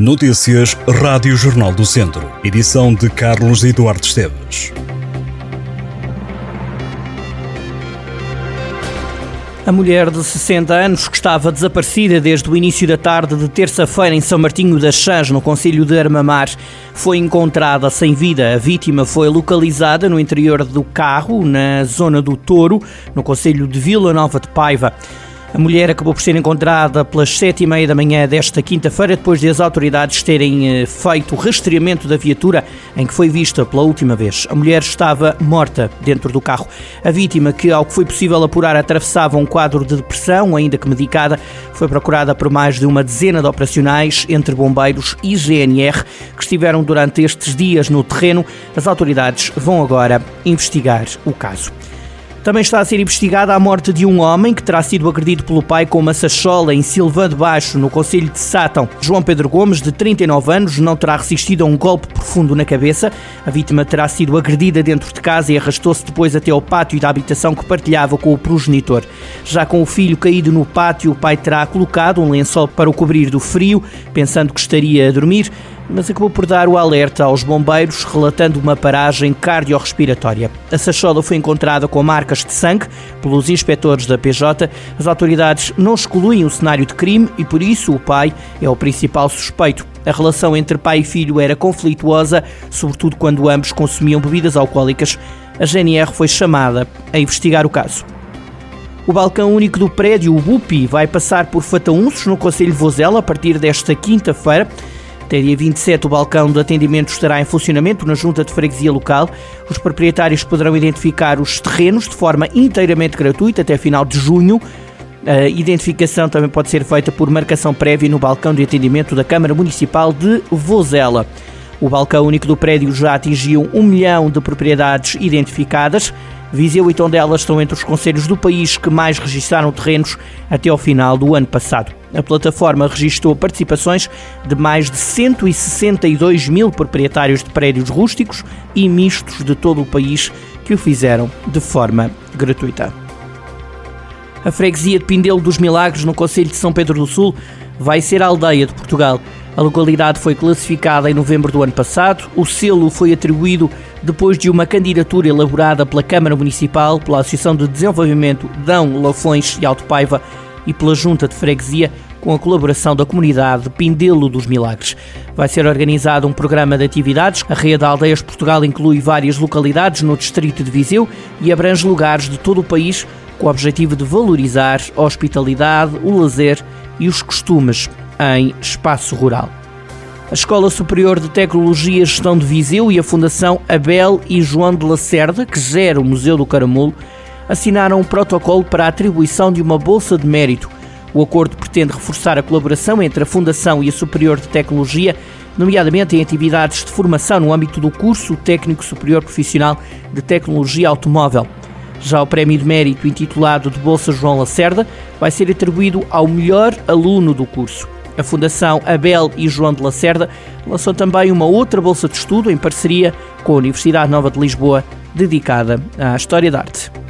Notícias Rádio Jornal do Centro. Edição de Carlos Eduardo Esteves. A mulher de 60 anos, que estava desaparecida desde o início da tarde de terça-feira em São Martinho das Chãs, no Conselho de Armamar, foi encontrada sem vida. A vítima foi localizada no interior do carro, na zona do Touro, no Conselho de Vila Nova de Paiva. A mulher acabou por ser encontrada pelas sete e meia da manhã desta quinta-feira, depois de as autoridades terem eh, feito o rastreamento da viatura em que foi vista pela última vez. A mulher estava morta dentro do carro. A vítima, que ao que foi possível apurar atravessava um quadro de depressão, ainda que medicada, foi procurada por mais de uma dezena de operacionais entre bombeiros e GNR que estiveram durante estes dias no terreno. As autoridades vão agora investigar o caso. Também está a ser investigada a morte de um homem que terá sido agredido pelo pai com uma sachola em Silva de Baixo, no Conselho de Sátão. João Pedro Gomes, de 39 anos, não terá resistido a um golpe profundo na cabeça. A vítima terá sido agredida dentro de casa e arrastou-se depois até ao pátio da habitação que partilhava com o progenitor. Já com o filho caído no pátio, o pai terá colocado um lençol para o cobrir do frio, pensando que estaria a dormir mas acabou por dar o alerta aos bombeiros, relatando uma paragem cardiorrespiratória. A sachola foi encontrada com marcas de sangue pelos inspectores da PJ. As autoridades não excluem o cenário de crime e, por isso, o pai é o principal suspeito. A relação entre pai e filho era conflituosa, sobretudo quando ambos consumiam bebidas alcoólicas. A GNR foi chamada a investigar o caso. O balcão único do prédio, o BUPI, vai passar por Fataunços, no Conselho de Vozela, a partir desta quinta-feira. Até dia 27, o balcão de atendimento estará em funcionamento na junta de freguesia local. Os proprietários poderão identificar os terrenos de forma inteiramente gratuita até final de junho. A identificação também pode ser feita por marcação prévia no balcão de atendimento da Câmara Municipal de Vozela. O balcão único do prédio já atingiu um milhão de propriedades identificadas. Viseu e Tondela estão entre os conselhos do país que mais registraram terrenos até ao final do ano passado. A plataforma registrou participações de mais de 162 mil proprietários de prédios rústicos e mistos de todo o país que o fizeram de forma gratuita. A freguesia de Pindelo dos Milagres, no Conselho de São Pedro do Sul, vai ser a aldeia de Portugal. A localidade foi classificada em novembro do ano passado. O selo foi atribuído depois de uma candidatura elaborada pela Câmara Municipal, pela Associação de Desenvolvimento Dão, Lafões e Alto Paiva e pela Junta de Freguesia, com a colaboração da comunidade Pindelo dos Milagres. Vai ser organizado um programa de atividades. A Rede Aldeias Portugal inclui várias localidades no distrito de Viseu e abrange lugares de todo o país com o objetivo de valorizar a hospitalidade, o lazer e os costumes em espaço rural. A Escola Superior de Tecnologia e Gestão de Viseu e a Fundação Abel e João de Lacerda, que gera o Museu do Caramulo, assinaram um protocolo para a atribuição de uma bolsa de mérito. O acordo pretende reforçar a colaboração entre a Fundação e a Superior de Tecnologia, nomeadamente em atividades de formação no âmbito do curso Técnico Superior Profissional de Tecnologia Automóvel. Já o prémio de mérito intitulado de Bolsa João Lacerda vai ser atribuído ao melhor aluno do curso. A Fundação Abel e João de Lacerda lançou também uma outra bolsa de estudo em parceria com a Universidade Nova de Lisboa, dedicada à História da Arte.